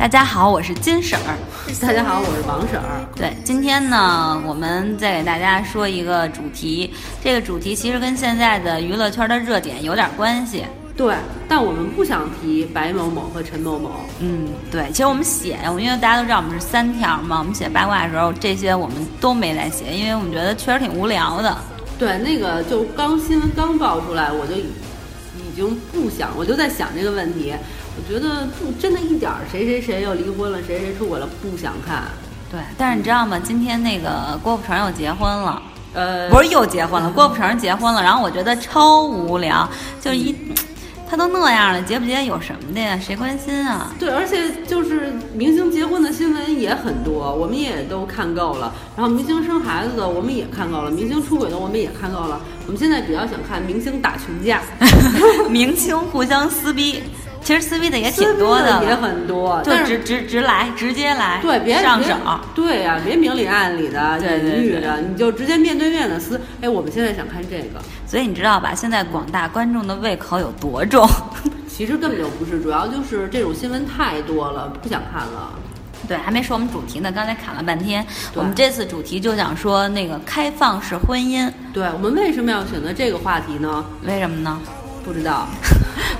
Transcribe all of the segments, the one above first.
大家好，我是金婶儿。大家好，我是王婶儿。对，今天呢，我们再给大家说一个主题。这个主题其实跟现在的娱乐圈的热点有点关系。对，但我们不想提白某某和陈某某。嗯，对，其实我们写，因为大家都知道我们是三条嘛，我们写八卦的时候，这些我们都没来写，因为我们觉得确实挺无聊的。对，那个就刚新闻刚爆出来，我就已经不想，我就在想这个问题。我觉得不真的一点儿，谁谁谁又离婚了，谁谁出轨了，不想看。对，但是你知道吗？今天那个郭富城又结婚了，呃，不是又结婚了，郭富城结婚了，然后我觉得超无聊，就一。他都那样了，结不结有什么的呀？谁关心啊？对，而且就是明星结婚的新闻也很多，我们也都看够了。然后明星生孩子的我们也看够了，明星出轨的我们也看够了。我们现在比较想看明星打群架，明星互相撕逼。其实撕逼的也挺多的，也很多，就直直直来，直接来，对，别上手，对呀，别明里暗里的，隐喻的，你就直接面对面的撕。哎，我们现在想看这个，所以你知道吧？现在广大观众的胃口有多重？其实根本就不是，主要就是这种新闻太多了，不想看了。对，还没说我们主题呢，刚才砍了半天。我们这次主题就想说那个开放式婚姻。对我们为什么要选择这个话题呢？为什么呢？不知道。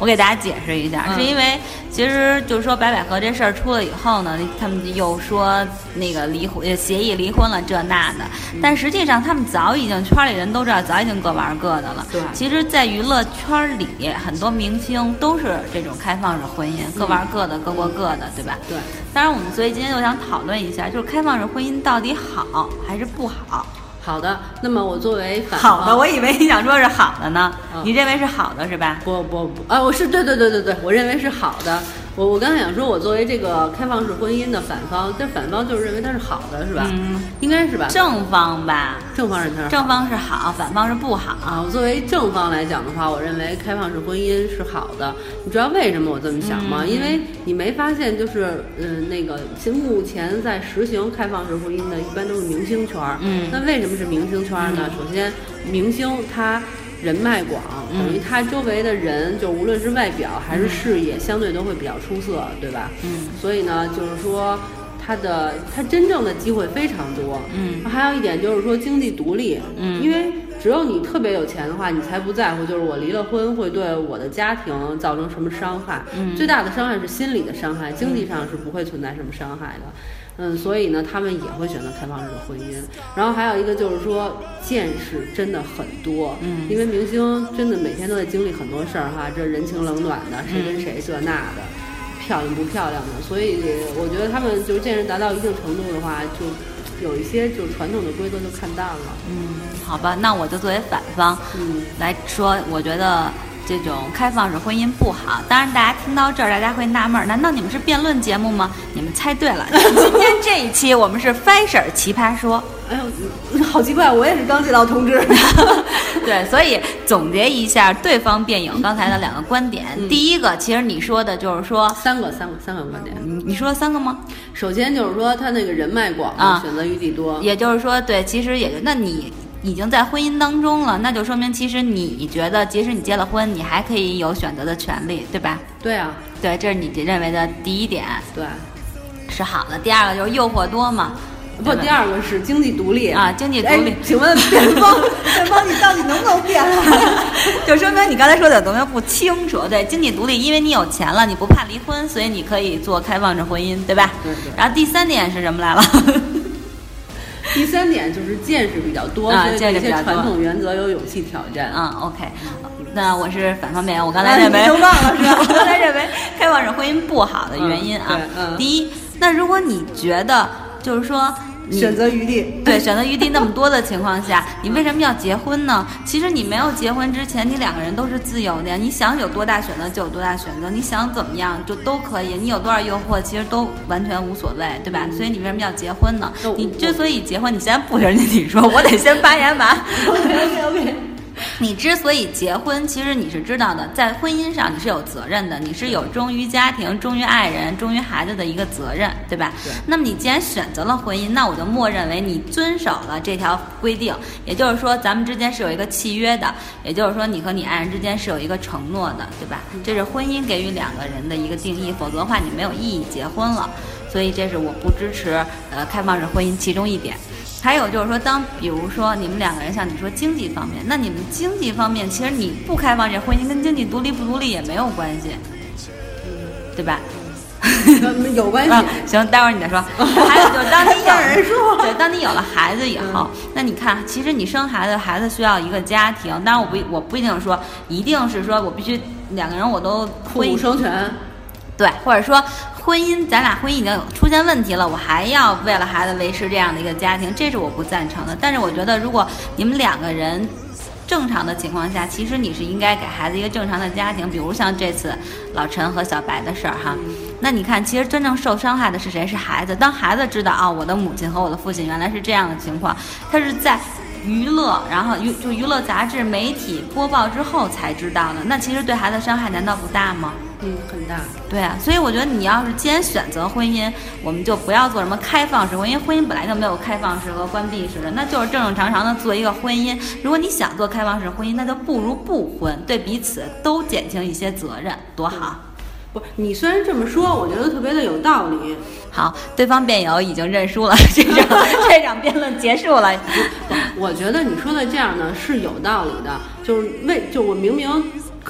我给大家解释一下，是因为其实就是说白百合这事儿出了以后呢，他们又说那个离婚协议离婚了这那的，但实际上他们早已经圈里人都知道，早已经各玩各的了。对，其实，在娱乐圈里，很多明星都是这种开放式婚姻，各玩各的，各过各的，对吧？对。当然，我们所以今天就想讨论一下，就是开放式婚姻到底好还是不好？好的，那么我作为好的，我以为你想说是好的呢，你认为是好的是吧？不不不，啊，我是对对对对对，我认为是好的。我我刚才想说，我作为这个开放式婚姻的反方，但反方就是认为它是好的，是吧？嗯，应该是吧？正方吧，正方是它正方是好，反方是不好。啊，我作为正方来讲的话，我认为开放式婚姻是好的。你知道为什么我这么想吗？因为你没发现，就是嗯，那个其实目前在实行开放式婚姻的，一般都是明星圈儿。嗯，那为什么是明星圈呢？首先，明星他。人脉广，等于他周围的人，就无论是外表还是事业，相对都会比较出色，对吧？嗯。所以呢，就是说，他的他真正的机会非常多。嗯。还有一点就是说经济独立。嗯。因为只有你特别有钱的话，你才不在乎，就是我离了婚会对我的家庭造成什么伤害。嗯。最大的伤害是心理的伤害，经济上是不会存在什么伤害的。嗯，所以呢，他们也会选择开放式的婚姻。然后还有一个就是说，见识真的很多。嗯，因为明星真的每天都在经历很多事儿哈，这人情冷暖的，谁跟谁这那的，漂亮不漂亮的。所以我觉得他们就是见识达到一定程度的话，就有一些就是传统的规则就看淡了。嗯，好吧，那我就作为反方，嗯，来说，我觉得。这种开放式婚姻不好。当然，大家听到这儿，大家会纳闷儿：难道你们是辩论节目吗？你们猜对了。今天这一期我们是 Fashion 奇葩说。哎呦，好奇怪，我也是刚接到通知。对，所以总结一下对方辩友刚才的两个观点。第一个，其实你说的就是说三个、三个、三个观点。你你说三个吗？首先就是说他那个人脉广，啊选择余地多。也就是说，对，其实也就那你。已经在婚姻当中了，那就说明其实你觉得，即使你结了婚，你还可以有选择的权利，对吧？对啊，对，这是你认为的第一点，对，是好的。第二个就是诱惑多嘛，不，第二个是经济独立啊，经济独立。请问 辩方，辩方你到底能不能辩？就说明你刚才说的东西不清楚。对，经济独立，因为你有钱了，你不怕离婚，所以你可以做开放式婚姻，对吧？对对。然后第三点是什么来了？第三点就是见识比较多，所以一些传统原则有勇气挑战。嗯，OK，那我是反方面，我刚才认为，都忘了是吧？我刚才认为开放式婚姻不好的原因啊，第一，那如果你觉得就是说。选择余地，对，选择余地那么多的情况下，你为什么要结婚呢？其实你没有结婚之前，你两个人都是自由的呀。你想有多大选择就有多大选择，你想怎么样就都可以。你有多少诱惑，其实都完全无所谓，对吧？所以你为什么要结婚呢？你之所以结婚，你先不人家，你说，我得先发言完。OK OK OK。你之所以结婚，其实你是知道的，在婚姻上你是有责任的，你是有忠于家庭、忠于爱人、忠于孩子的一个责任，对吧？对。那么你既然选择了婚姻，那我就默认为你遵守了这条规定，也就是说咱们之间是有一个契约的，也就是说你和你爱人之间是有一个承诺的，对吧？这是婚姻给予两个人的一个定义，否则的话你没有意义结婚了。所以这是我不支持呃开放式婚姻其中一点。还有就是说，当比如说你们两个人像你说经济方面，那你们经济方面其实你不开放这婚姻跟经济独立不独立也没有关系，对吧？有关系。行，待会儿你再说。还有就是当你有人说，对，当你有了孩子以后，那你看，其实你生孩子，孩子需要一个家庭。当然，我不我不一定说一定是说我必须两个人我都父母双全。对，或者说婚姻，咱俩婚姻已经出现问题了，我还要为了孩子维持这样的一个家庭，这是我不赞成的。但是我觉得，如果你们两个人正常的情况下，其实你是应该给孩子一个正常的家庭。比如像这次老陈和小白的事儿哈，那你看，其实真正受伤害的是谁？是孩子。当孩子知道啊，我的母亲和我的父亲原来是这样的情况，他是在娱乐，然后娱就娱乐杂志媒体播报之后才知道的。那其实对孩子伤害难道不大吗？嗯，很大。对啊，所以我觉得你要是既然选择婚姻，我们就不要做什么开放式婚姻。婚姻本来就没有开放式和关闭式的，那就是正正常常的做一个婚姻。如果你想做开放式婚姻，那就不如不婚，对彼此都减轻一些责任，多好。不，你虽然这么说，我觉得特别的有道理。好，对方辩友已经认输了，这场 这场辩论结束了。我觉得你说的这样呢是有道理的，就是为就我明明。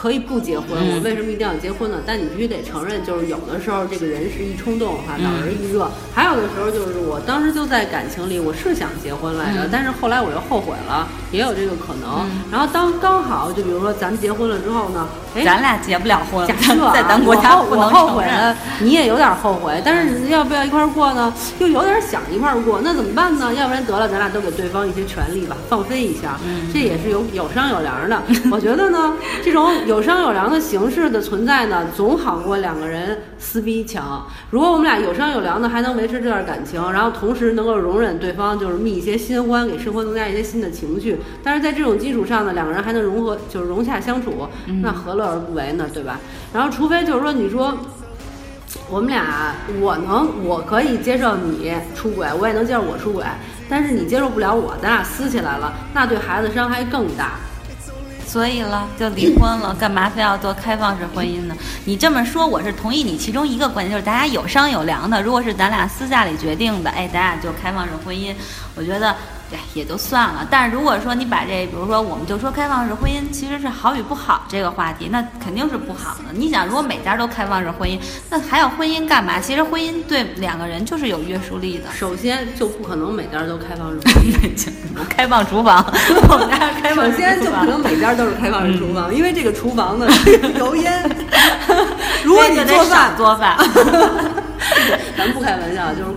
可以不结婚，我为什么一定要结婚呢？但你必须得承认，就是有的时候这个人是一冲动哈，脑仁一热；还有的时候就是我当时就在感情里，我是想结婚来着，但是后来我又后悔了，也有这个可能。然后当刚好就比如说咱们结婚了之后呢，哎，咱俩结不了婚，假设 在咱国家不能后悔了，你也有点后悔，但是要不要一块过呢？又有点想一块过，那怎么办呢？要不然得了，咱俩都给对方一些权利吧，放飞一下，这也是有有商有量的。我觉得呢，这种。有商有量的形式的存在呢，总好过两个人撕逼强。如果我们俩有商有量的，还能维持这段感情，然后同时能够容忍对方就是觅一些新欢，给生活增加一些新的情绪。但是在这种基础上呢，两个人还能融合，就是融洽相处，那何乐而不为呢？对吧？然后除非就是说，你说我们俩，我能，我可以接受你出轨，我也能接受我出轨，但是你接受不了我，咱俩撕起来了，那对孩子伤害更大。所以了，就离婚了，干嘛非要做开放式婚姻呢？你这么说，我是同意你其中一个观点，就是大家有商有量的。如果是咱俩私下里决定的，哎，咱俩就开放式婚姻，我觉得。对，也就算了。但是如果说你把这，比如说，我们就说开放式婚姻其实是好与不好这个话题，那肯定是不好的。你想，如果每家都开放式婚姻，那还要婚姻干嘛？其实婚姻对两个人就是有约束力的。首先就不可能每家都开放式婚姻，开放厨房，我们家开放。首先就不能每家都是开放式厨房，因为这个厨房呢油烟。如果你做饭做饭，咱不开玩笑，就是。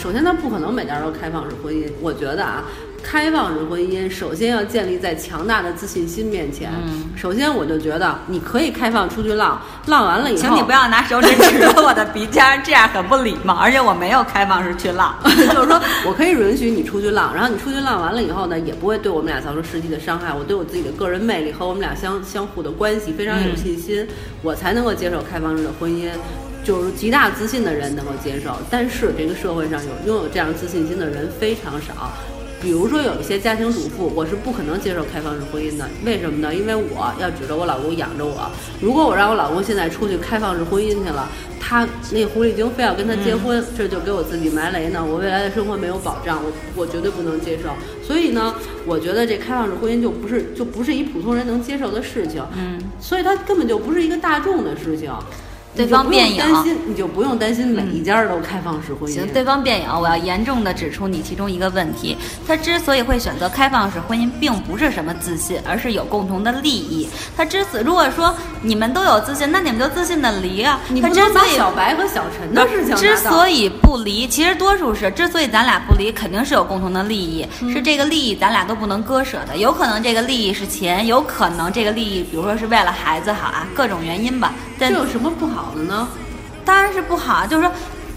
首先，它不可能每家都开放式婚姻。我觉得啊，开放式婚姻首先要建立在强大的自信心面前。首先，我就觉得你可以开放出去浪，浪完了以后，请你不要拿手指指着我的鼻尖，这样很不礼貌。而且我没有开放式去浪，就是说我可以允许你出去浪，然后你出去浪完了以后呢，也不会对我们俩造成实际的伤害。我对我自己的个人魅力和我们俩相相互的关系非常有信心，我才能够接受开放式的婚姻。就是极大自信的人能够接受，但是这个社会上有拥有这样自信心的人非常少。比如说有一些家庭主妇，我是不可能接受开放式婚姻的。为什么呢？因为我要指着我老公养着我。如果我让我老公现在出去开放式婚姻去了，他那狐狸精非要跟他结婚，这就给我自己埋雷呢。我未来的生活没有保障，我我绝对不能接受。所以呢，我觉得这开放式婚姻就不是就不是一普通人能接受的事情。嗯，所以它根本就不是一个大众的事情。对方辩友，你就不用担心每一家都开放式婚姻。行，对方辩友，我要严重的指出你其中一个问题：他之所以会选择开放式婚姻，并不是什么自信，而是有共同的利益。他之所如果说你们都有自信，那你们就自信的离啊。你不能把小白和小陈的事情之所以不离，其实多数是之所以咱俩不离，肯定是有共同的利益，是这个利益咱俩都不能割舍的。有可能这个利益是钱，有可能这个利益，比如说是为了孩子好啊，各种原因吧。这有什么不好的呢？当然是不好，就是说，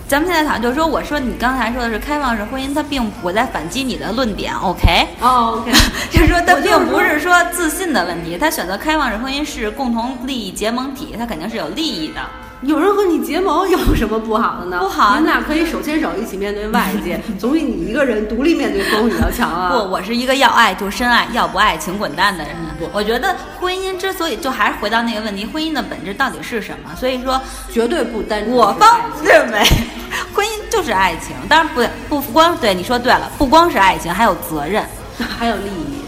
咱们现在讨论就是说，我说你刚才说的是开放式婚姻，它并不在反击你的论点，OK？哦，OK，就是说它并不是说自信的问题，他选择开放式婚姻是共同利益结盟体，他肯定是有利益的。有人和你结盟有什么不好的呢？不好啊你们俩可以手牵手一起面对外界，总比你一个人独立面对风雨要强啊！不，我是一个要爱就深爱，要不爱请滚蛋的人。不我觉得婚姻之所以就还是回到那个问题，婚姻的本质到底是什么？所以说，绝对不单纯。我方认为，婚姻就是爱情。当然不不光对你说对了，不光是爱情，还有责任。还有利益，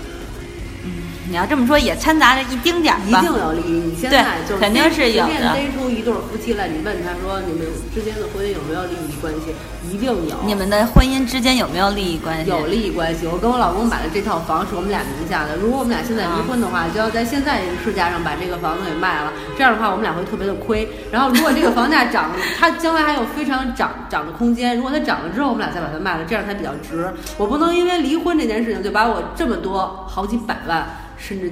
你要这么说，也掺杂着一丁点儿一。定有利益。你现在就是肯定是有的随便逮出一对夫妻来，你问他说你们之间的婚姻有没有利益关系？一定有。你们的婚姻之间有没有利益关系？有利益关系。我跟我老公买的这套房是我们俩名下的，如果我们俩现在离婚的话，就要在现在这个市价上把这个房子给卖了。这样的话，我们俩会特别的亏。然后，如果这个房价涨，它将来还有非常涨涨的空间。如果它涨了之后，我们俩再把它卖了，这样才比较值。我不能因为离婚这件事情就把我这么多好几百万，甚至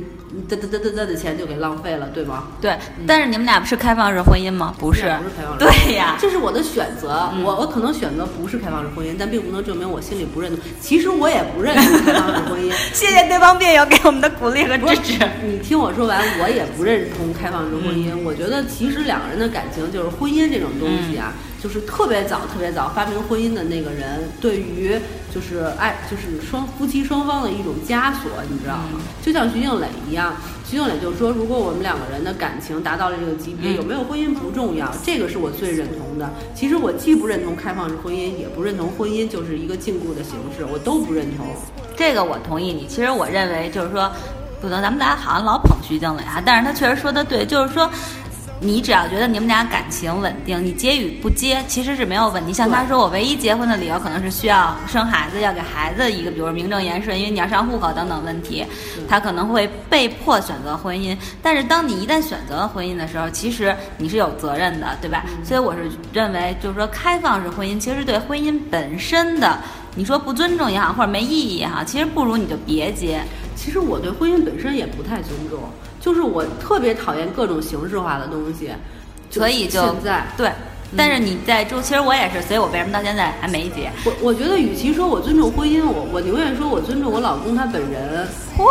嘚嘚嘚嘚嘚的钱就给浪费了，对吗？对，但是你们俩不是开放式婚姻吗？不是不是开放，式对呀。这是我的选择，嗯我我可能选择不是开放式婚姻，但并不能证明我心里不认同。其实我也不认同开放式婚姻。谢谢对方辩友给我们的鼓励和支持。你听我说完，我也不认同开放式婚姻。嗯我觉得其实两个人的感情就是婚姻这种东西啊，嗯就是特别早、特别早发明婚姻的那个人，对于就是爱，就是双夫妻双方的一种枷锁，你知道吗？嗯就像徐静蕾一样，徐静蕾就说，如果我们两个人的感情达到了这个级别，嗯有没有婚姻不重要，这个是我最认同的。其实我既不认同开放式婚姻，也不认同婚姻就是一个禁锢的形式，我都不认同。这个我同意你。其实我认为就是说，不能咱们大家好像老捧徐静蕾啊，但是她确实说的对，就是说。你只要觉得你们俩感情稳定，你结与不结其实是没有问题。像他说，我唯一结婚的理由可能是需要生孩子，要给孩子一个，比如名正言顺，因为你要上户口等等问题，他可能会被迫选择婚姻。但是当你一旦选择了婚姻的时候，其实你是有责任的，对吧？所以我是认为，就是说开放式婚姻其实对婚姻本身的，你说不尊重也好，或者没意义也好，其实不如你就别结。其实我对婚姻本身也不太尊重，就是我特别讨厌各种形式化的东西，所以就现在。对。但是你在中，其实我也是，所以我为什么到现在还没结？我我觉得，与其说我尊重婚姻，我我宁愿说我尊重我老公他本人。哇，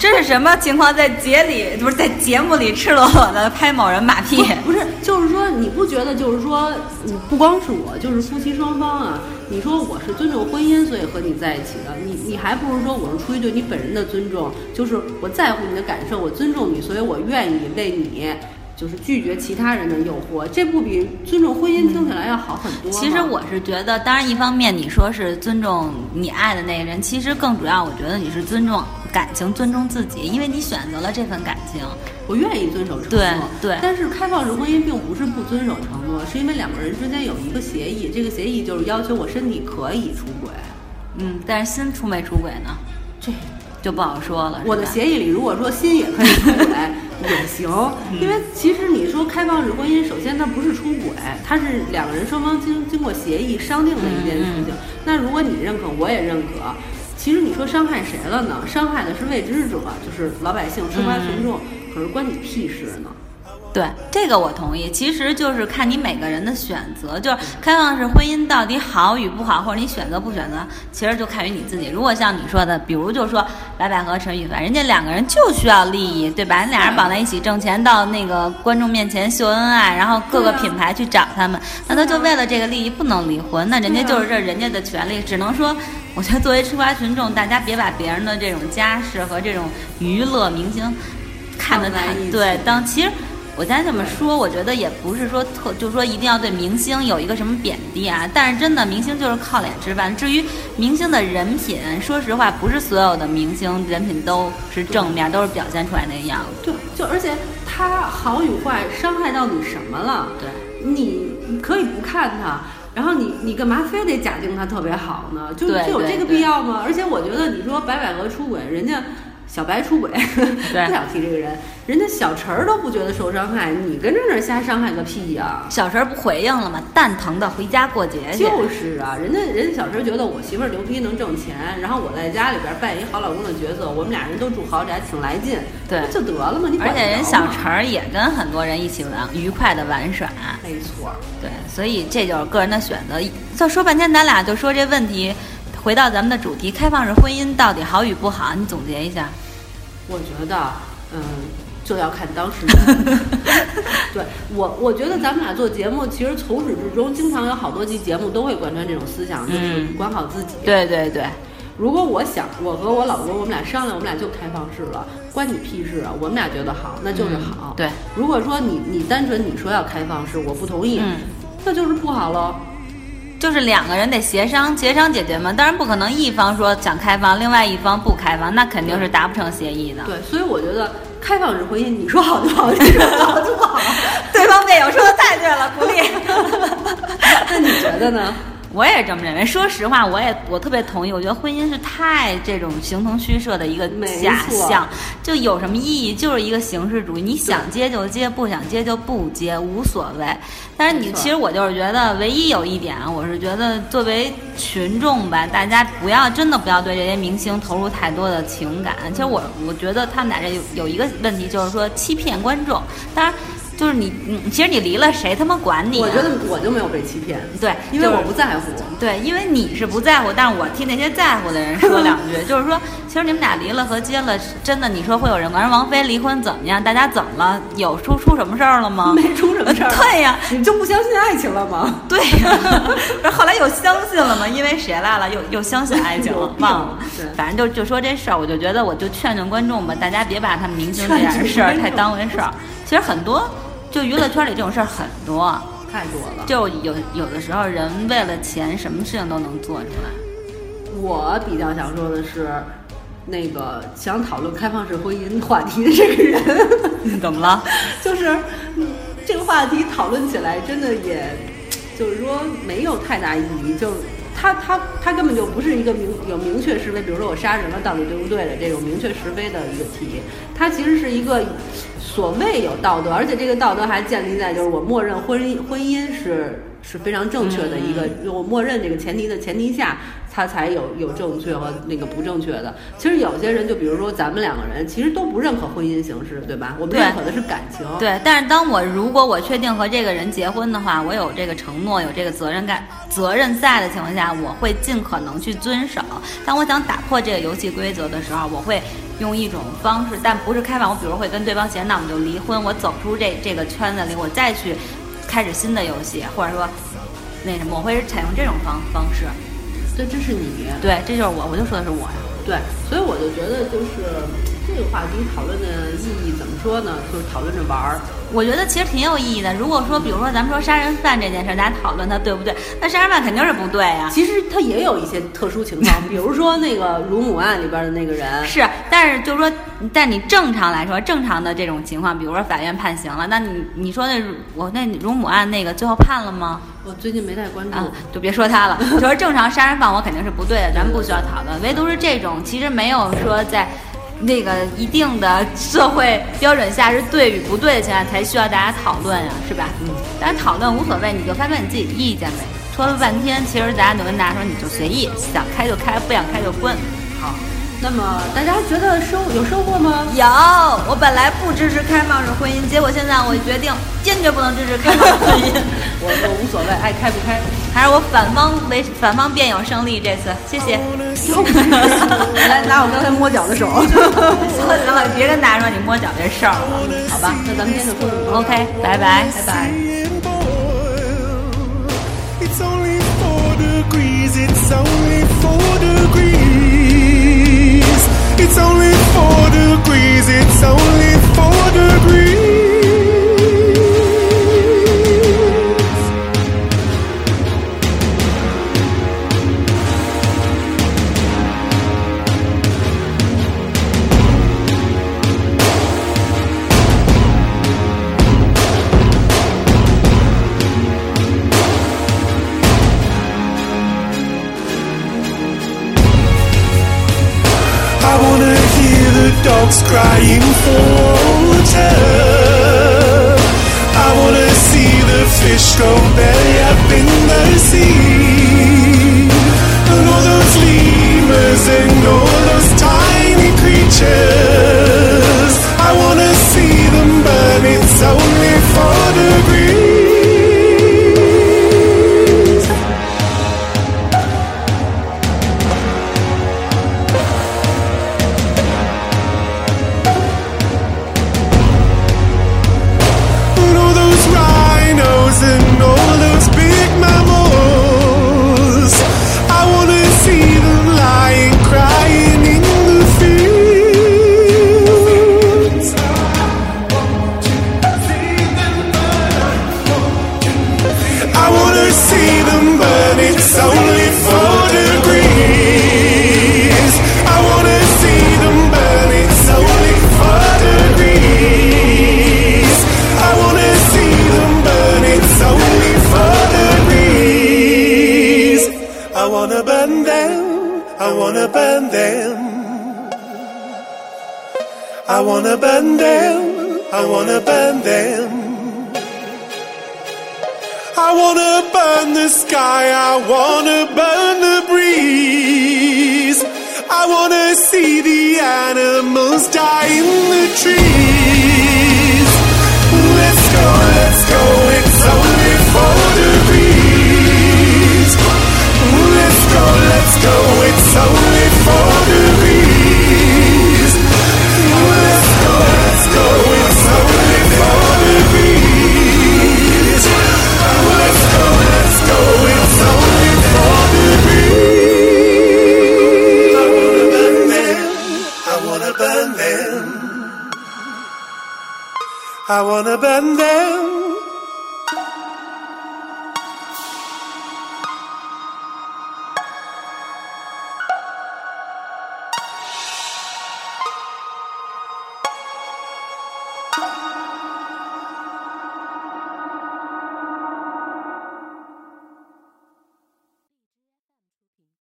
这是什么情况？在节里不是在节目里赤裸裸的拍某人马屁？不是，就是说你不觉得，就是说，嗯，不光是我，就是夫妻双方啊。你说我是尊重婚姻，所以和你在一起的，你你还不如说我是出于对你本人的尊重，就是我在乎你的感受，我尊重你，所以我愿意为你。就是拒绝其他人的诱惑，这不比尊重婚姻听起来要好很多吗？其实我是觉得，当然一方面你说是尊重你爱的那个人，其实更主要，我觉得你是尊重感情，尊重自己，因为你选择了这份感情。我愿意遵守承诺，对对但是开放式婚姻并不是不遵守承诺，是因为两个人之间有一个协议，这个协议就是要求我身体可以出轨。嗯，但是心出没出轨呢？这就不好说了。我的协议里，如果说心也可以出轨也行，嗯因为其实你说开放式婚姻，首先它不是出轨，它是两个人双方经经过协议商定的一件事情。嗯那如果你认可，我也认可。其实你说伤害谁了呢？伤害的是未知者，就是老百姓、吃瓜群众。可是关你屁事呢？对这个我同意，其实就是看你每个人的选择，就是开放式婚姻到底好与不好，或者你选择不选择，其实就看于你自己。如果像你说的，比如就说白百合、陈羽凡，人家两个人就需要利益，对吧？人俩人绑在一起挣钱，到那个观众面前秀恩爱，然后各个品牌去找他们，那他就为了这个利益不能离婚，那人家就是这人家的权利，只能说，我觉得作为吃瓜群众，大家别把别人的这种家世和这种娱乐明星看得太对，当其实。我再这么说，我觉得也不是说特，就是说一定要对明星有一个什么贬低啊。但是真的，明星就是靠脸吃饭。至于明星的人品，说实话，不是所有的明星人品都是正面，都是表现出来那个样子。对，就而且他好与坏伤害到你什么了？对，你你可以不看他，然后你你干嘛非得假定他特别好呢？就对就有这个必要吗？而且我觉得你说白百合出轨，人家小白出轨，不想提这个人，人家小陈儿都不觉得受伤害，你跟着那儿瞎伤害个屁呀！小陈儿不回应了吗？蛋疼的回家过节去。就是啊，人家人家小陈儿觉得我媳妇儿牛逼能挣钱，然后我在家里边扮演一好老公的角色，我们俩人都住豪宅，挺来劲，对，就得了嘛。你而且人小陈儿也跟很多人一起玩，愉快的玩耍。没错，对，所以这就是个人的选择。再说半天，咱俩就说这问题，回到咱们的主题，开放式婚姻到底好与不好？你总结一下。我觉得，嗯，就要看当事人。对我，我觉得咱们俩做节目，其实从始至终，经常有好多期节目都会贯穿这种思想，就是管好自己。对对对。如果我想，我和我老公，我们俩商量，我们俩就开放式了，关你屁事啊！我们俩觉得好，那就是好。对。如果说你你单纯你说要开放式，我不同意，那就是不好喽。就是两个人得协商，协商解决嘛。当然不可能一方说想开放，另外一方不开放，那肯定是达不成协议的。对，所以我觉得开放式婚姻，你说好就好，你说不 好就不好。对方辩友说的太对了，鼓励。那你觉得呢？我也这么认为。说实话，我也我特别同意。我觉得婚姻是太这种形同虚设的一个假象，就有什么意义？就是一个形式主义。你想接就接，不想接就不接，无所谓。但是你其实我就是觉得，唯一有一点，我是觉得作为群众吧，大家不要真的不要对这些明星投入太多的情感。其实我我觉得他们俩这有有一个问题，就是说欺骗观众。当然。就是你，你其实你离了谁他妈管你？我觉得我就没有被欺骗，对，因为我不在乎。对，因为你是不在乎，但是我替那些在乎的人说两句，就是说，其实你们俩离了和结了，真的，你说会有人管人王菲离婚怎么样？大家怎么了？有出出什么事儿了吗？没出什么事儿。对呀，你就不相信爱情了吗？对呀，不是后来又相信了吗？因为谁来了？又又相信爱情了？忘了。反正就就说这事儿，我就觉得我就劝劝观众吧，大家别把他们明星这点事儿太当回事儿。其实很多。就娱乐圈里这种事儿很多，太多了。就有有的时候，人为了钱，什么事情都能做出来。我比较想说的是，那个想讨论开放式婚姻话题的这个人，怎么了？就是这个话题讨论起来，真的也，就是说没有太大意义。就他他他根本就不是一个明有明确是非，比如说我杀人了到底对不对的这种明确是非的一个题，它其实是一个。所谓有道德，而且这个道德还建立在就是我默认婚姻婚姻是是非常正确的一个，我默认这个前提的前提下，它才有有正确和那个不正确的。其实有些人就比如说咱们两个人，其实都不认可婚姻形式，对吧？我们认可的是感情。对，但是当我如果我确定和这个人结婚的话，我有这个承诺，有这个责任感责任在的情况下，我会尽可能去遵守。当我想打破这个游戏规则的时候，我会。用一种方式，但不是开放。我比如会跟对方闲，那我们就离婚。我走出这这个圈子里，我再去开始新的游戏，或者说那什么，我会采用这种方方式。对，这是你。对，这就是我，我就说的是我呀。对，所以我就觉得，就是这个话题讨论的意义怎么说呢？就是讨论着玩儿。我觉得其实挺有意义的。如果说，比如说咱们说杀人犯这件事，大家讨论它对不对？那杀人犯肯定是不对呀。其实他也有一些特殊情况，比如说那个乳母案里边的那个人。是，但是就是说，但你正常来说，正常的这种情况，比如说法院判刑了，那你你说那我那乳母案那个最后判了吗？我最近没太关注，就别说他了。就是正常杀人犯，我肯定是不对的，咱们不需要讨论。唯独是这种，其实没有说在。那个一定的社会标准下是对与不对的情况下才需要大家讨论呀，是吧？嗯，大家讨论无所谓，你就发表你自己的意见呗。说了半天，其实大家都跟大家说，你就随意，想开就开，不想开就关。好。那么大家觉得收有收获吗？有，我本来不支持开放式婚姻，结果现在我决定坚决不能支持开放式婚姻。我我无所谓，爱开不开，还是我反方为反方辩友胜利这次，谢谢。来拿我刚才摸脚的手，算 了别跟大家说你摸脚这事儿了，好吧？那咱们今天就说这么多，OK，拜拜，拜拜。dogs crying for water. I wanna see the fish go belly up in the sea. I wanna burn them. I wanna burn them. I wanna burn them. I wanna burn the sky. I wanna burn the breeze. I wanna see the animals die in the trees. I wanna